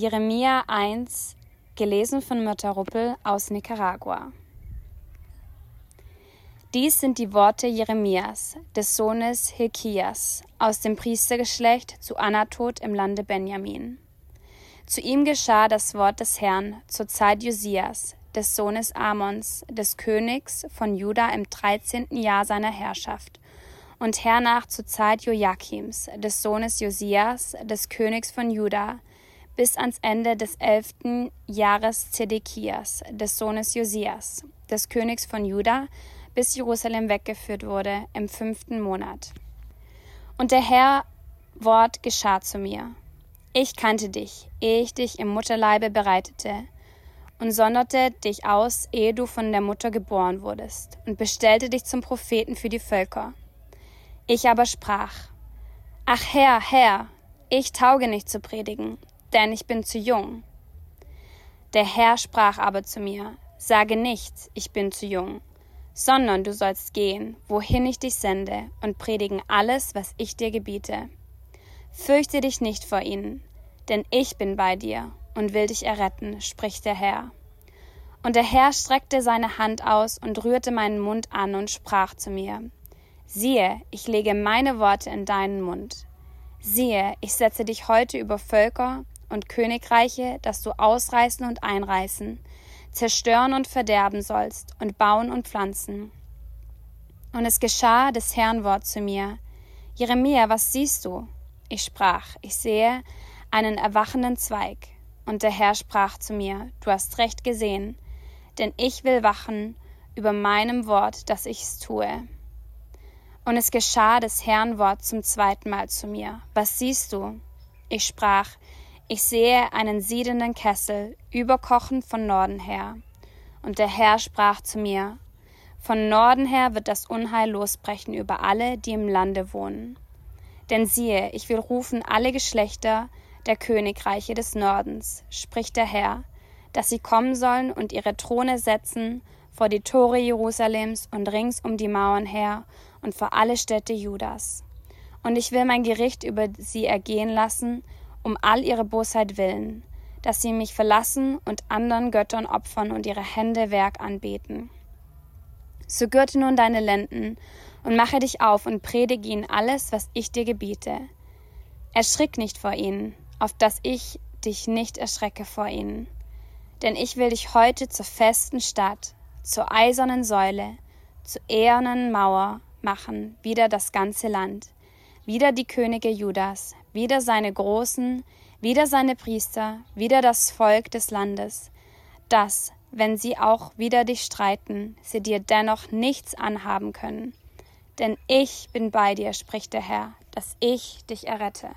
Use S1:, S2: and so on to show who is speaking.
S1: Jeremia 1, gelesen von Myrta Ruppel aus Nicaragua. Dies sind die Worte Jeremias, des Sohnes Hilkias, aus dem Priestergeschlecht zu Anatot im Lande Benjamin. Zu ihm geschah das Wort des Herrn zur Zeit Josias, des Sohnes Amons, des Königs von Juda im dreizehnten Jahr seiner Herrschaft, und hernach zur Zeit Joachims, des Sohnes Josias, des Königs von Juda, bis ans Ende des elften Jahres Zedekias, des Sohnes Josias, des Königs von Juda, bis Jerusalem weggeführt wurde im fünften Monat. Und der Herr Wort geschah zu mir. Ich kannte dich, ehe ich dich im Mutterleibe bereitete, und sonderte dich aus, ehe du von der Mutter geboren wurdest, und bestellte dich zum Propheten für die Völker. Ich aber sprach, Ach Herr, Herr, ich tauge nicht zu predigen, denn ich bin zu jung. Der Herr sprach aber zu mir, Sage nicht, ich bin zu jung, sondern du sollst gehen, wohin ich dich sende, und predigen alles, was ich dir gebiete. Fürchte dich nicht vor ihnen, denn ich bin bei dir und will dich erretten, spricht der Herr. Und der Herr streckte seine Hand aus und rührte meinen Mund an und sprach zu mir, Siehe, ich lege meine Worte in deinen Mund. Siehe, ich setze dich heute über Völker und Königreiche, dass du ausreißen und einreißen, zerstören und verderben sollst und bauen und pflanzen. Und es geschah des Herrn Wort zu mir, Jeremia, was siehst du? Ich sprach, ich sehe einen erwachenden Zweig. Und der Herr sprach zu mir, du hast recht gesehen, denn ich will wachen über meinem Wort, dass ich's tue. Und es geschah des Herrn Wort zum zweiten Mal zu mir. Was siehst du? Ich sprach, ich sehe einen siedenden Kessel, überkochend von Norden her. Und der Herr sprach zu mir, von Norden her wird das Unheil losbrechen über alle, die im Lande wohnen. Denn siehe, ich will rufen alle Geschlechter der Königreiche des Nordens, spricht der Herr, dass sie kommen sollen und ihre Throne setzen vor die Tore Jerusalems und rings um die Mauern her und vor alle Städte Judas. Und ich will mein Gericht über sie ergehen lassen, um all ihre Bosheit willen, dass sie mich verlassen und anderen Göttern opfern und ihre Hände Werk anbeten. So gürte nun deine Lenden und mache dich auf und predige ihnen alles, was ich dir gebiete. Erschrick nicht vor ihnen, auf dass ich dich nicht erschrecke vor ihnen. Denn ich will dich heute zur festen Stadt, zur eisernen Säule, zur ehernen Mauer machen, wieder das ganze Land, wieder die Könige Judas, wieder seine Großen, wieder seine Priester, wieder das Volk des Landes, dass, wenn sie auch wider dich streiten, sie dir dennoch nichts anhaben können. Denn ich bin bei dir, spricht der Herr, dass ich dich errette.